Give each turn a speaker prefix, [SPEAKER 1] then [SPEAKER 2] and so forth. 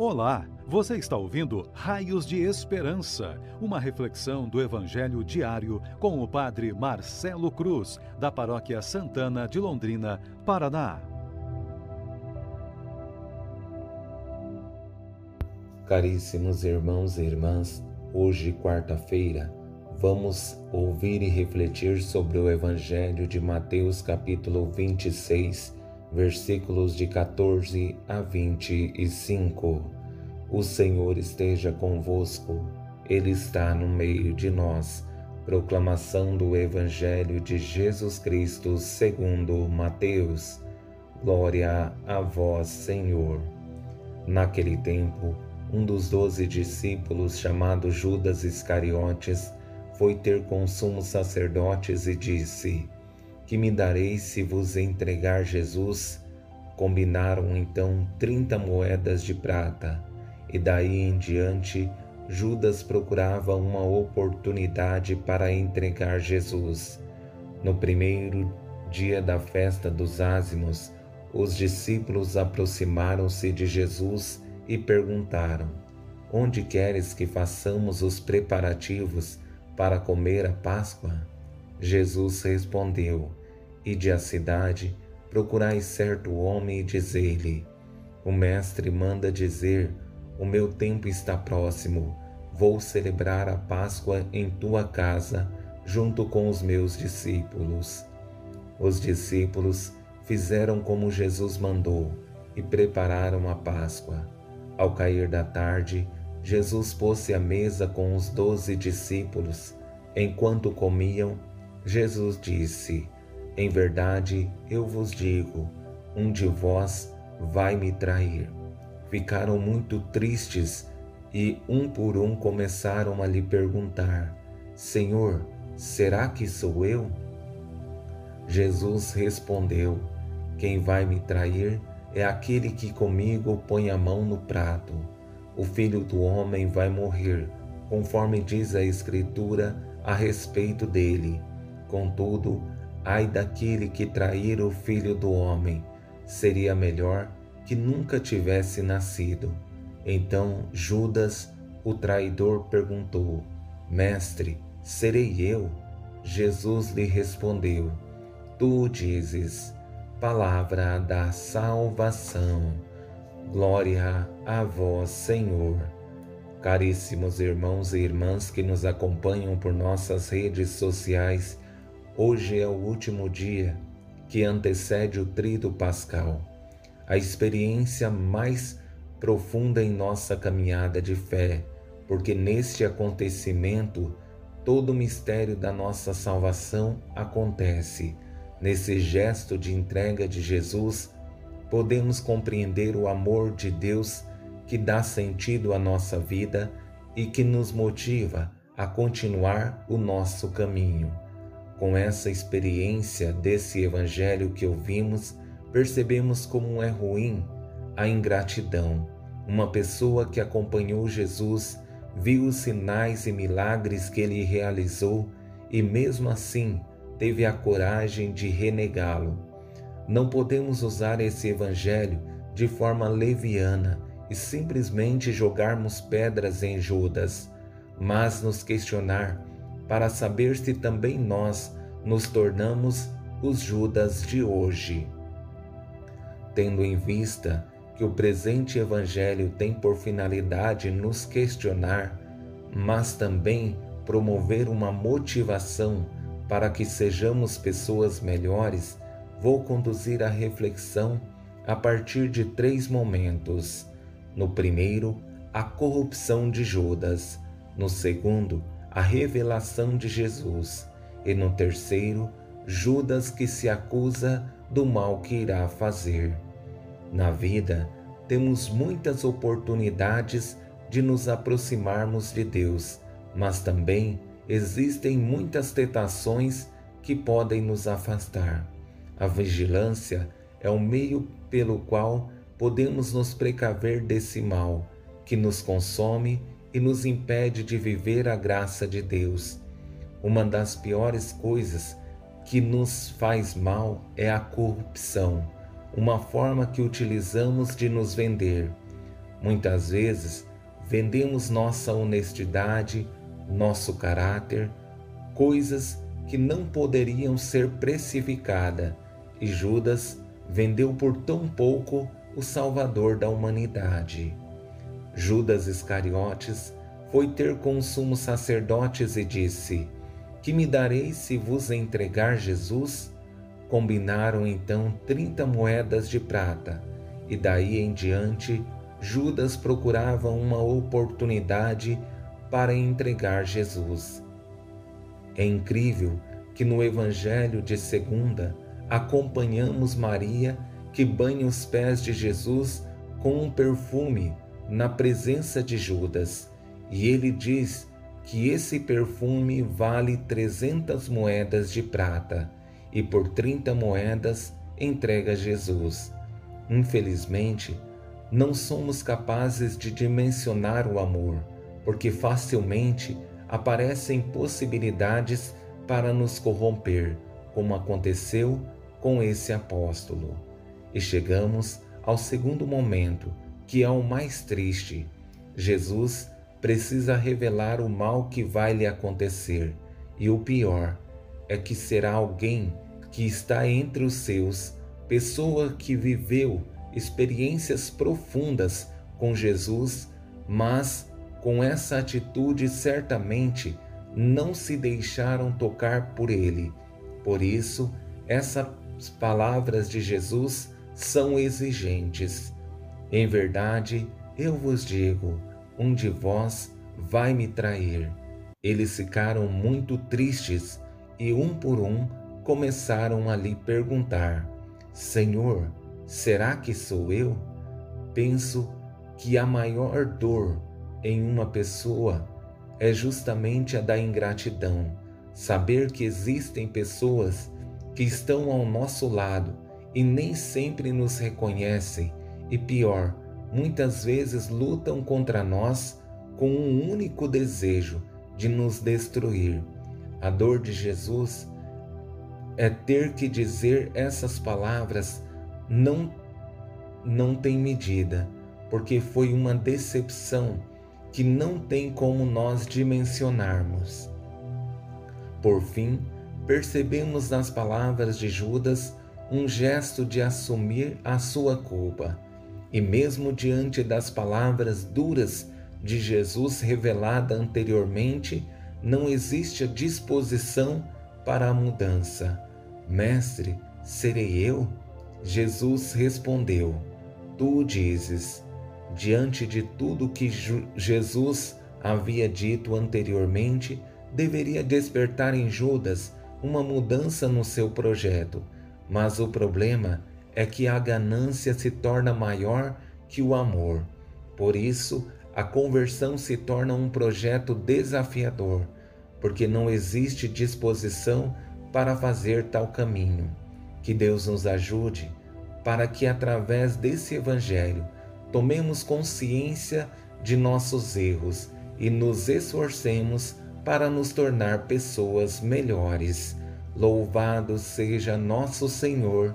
[SPEAKER 1] Olá, você está ouvindo Raios de Esperança, uma reflexão do Evangelho diário com o Padre Marcelo Cruz, da Paróquia Santana de Londrina, Paraná.
[SPEAKER 2] Caríssimos irmãos e irmãs, hoje, quarta-feira, vamos ouvir e refletir sobre o Evangelho de Mateus, capítulo 26 versículos de 14 a 25. O Senhor esteja convosco, Ele está no meio de nós. Proclamação do Evangelho de Jesus Cristo segundo Mateus. Glória a vós, Senhor. Naquele tempo, um dos doze discípulos, chamado Judas Iscariotes, foi ter com os sumos sacerdotes e disse: que me dareis se vos entregar Jesus? Combinaram então trinta moedas de prata, e daí em diante Judas procurava uma oportunidade para entregar Jesus. No primeiro dia da festa dos ázimos, os discípulos aproximaram-se de Jesus e perguntaram: Onde queres que façamos os preparativos para comer a Páscoa? Jesus respondeu: Ide à cidade, procurai certo homem e dizei-lhe: O mestre manda dizer: O meu tempo está próximo, vou celebrar a Páscoa em tua casa, junto com os meus discípulos. Os discípulos fizeram como Jesus mandou e prepararam a Páscoa. Ao cair da tarde, Jesus pôs-se à mesa com os doze discípulos. Enquanto comiam, Jesus disse: Em verdade, eu vos digo, um de vós vai me trair. Ficaram muito tristes e, um por um, começaram a lhe perguntar: Senhor, será que sou eu? Jesus respondeu: Quem vai me trair é aquele que comigo põe a mão no prato. O filho do homem vai morrer, conforme diz a Escritura a respeito dele. Contudo, ai daquele que trair o filho do homem, seria melhor que nunca tivesse nascido. Então Judas, o traidor, perguntou: Mestre, serei eu? Jesus lhe respondeu: Tu dizes, palavra da salvação. Glória a vós, Senhor. Caríssimos irmãos e irmãs que nos acompanham por nossas redes sociais, Hoje é o último dia que antecede o trido pascal, a experiência mais profunda em nossa caminhada de fé, porque neste acontecimento todo o mistério da nossa salvação acontece. Nesse gesto de entrega de Jesus, podemos compreender o amor de Deus que dá sentido à nossa vida e que nos motiva a continuar o nosso caminho. Com essa experiência desse evangelho que ouvimos, percebemos como é ruim a ingratidão. Uma pessoa que acompanhou Jesus, viu os sinais e milagres que ele realizou e, mesmo assim, teve a coragem de renegá-lo. Não podemos usar esse evangelho de forma leviana e simplesmente jogarmos pedras em Judas, mas nos questionar para saber se também nós nos tornamos os Judas de hoje. Tendo em vista que o presente Evangelho tem por finalidade nos questionar, mas também promover uma motivação para que sejamos pessoas melhores, vou conduzir a reflexão a partir de três momentos. No primeiro, a corrupção de Judas. No segundo, a revelação de Jesus, e no terceiro, Judas que se acusa do mal que irá fazer. Na vida, temos muitas oportunidades de nos aproximarmos de Deus, mas também existem muitas tentações que podem nos afastar. A vigilância é o meio pelo qual podemos nos precaver desse mal que nos consome e nos impede de viver a graça de Deus. Uma das piores coisas que nos faz mal é a corrupção, uma forma que utilizamos de nos vender. Muitas vezes vendemos nossa honestidade, nosso caráter, coisas que não poderiam ser precificadas, e Judas vendeu por tão pouco o Salvador da humanidade. Judas Iscariotes foi ter com os sumos sacerdotes e disse: Que me dareis se vos entregar Jesus? Combinaram então trinta moedas de prata, e daí em diante Judas procurava uma oportunidade para entregar Jesus. É incrível que no Evangelho de segunda acompanhamos Maria que banha os pés de Jesus com um perfume na presença de Judas, e ele diz que esse perfume vale trezentas moedas de prata e por trinta moedas entrega Jesus. Infelizmente, não somos capazes de dimensionar o amor, porque facilmente aparecem possibilidades para nos corromper, como aconteceu com esse apóstolo. E chegamos ao segundo momento, que é o mais triste. Jesus precisa revelar o mal que vai lhe acontecer, e o pior é que será alguém que está entre os seus, pessoa que viveu experiências profundas com Jesus, mas com essa atitude certamente não se deixaram tocar por ele. Por isso, essas palavras de Jesus são exigentes. Em verdade, eu vos digo: um de vós vai me trair. Eles ficaram muito tristes e, um por um, começaram a lhe perguntar: Senhor, será que sou eu? Penso que a maior dor em uma pessoa é justamente a da ingratidão. Saber que existem pessoas que estão ao nosso lado e nem sempre nos reconhecem, e pior, muitas vezes lutam contra nós com um único desejo de nos destruir. A dor de Jesus é ter que dizer essas palavras não não tem medida, porque foi uma decepção que não tem como nós dimensionarmos. Por fim, percebemos nas palavras de Judas um gesto de assumir a sua culpa. E mesmo diante das palavras duras de Jesus revelada anteriormente, não existe a disposição para a mudança. Mestre, serei eu? Jesus respondeu: Tu dizes. Diante de tudo que Jesus havia dito anteriormente, deveria despertar em Judas uma mudança no seu projeto. Mas o problema é que a ganância se torna maior que o amor. Por isso, a conversão se torna um projeto desafiador, porque não existe disposição para fazer tal caminho. Que Deus nos ajude para que, através desse Evangelho, tomemos consciência de nossos erros e nos esforcemos para nos tornar pessoas melhores. Louvado seja nosso Senhor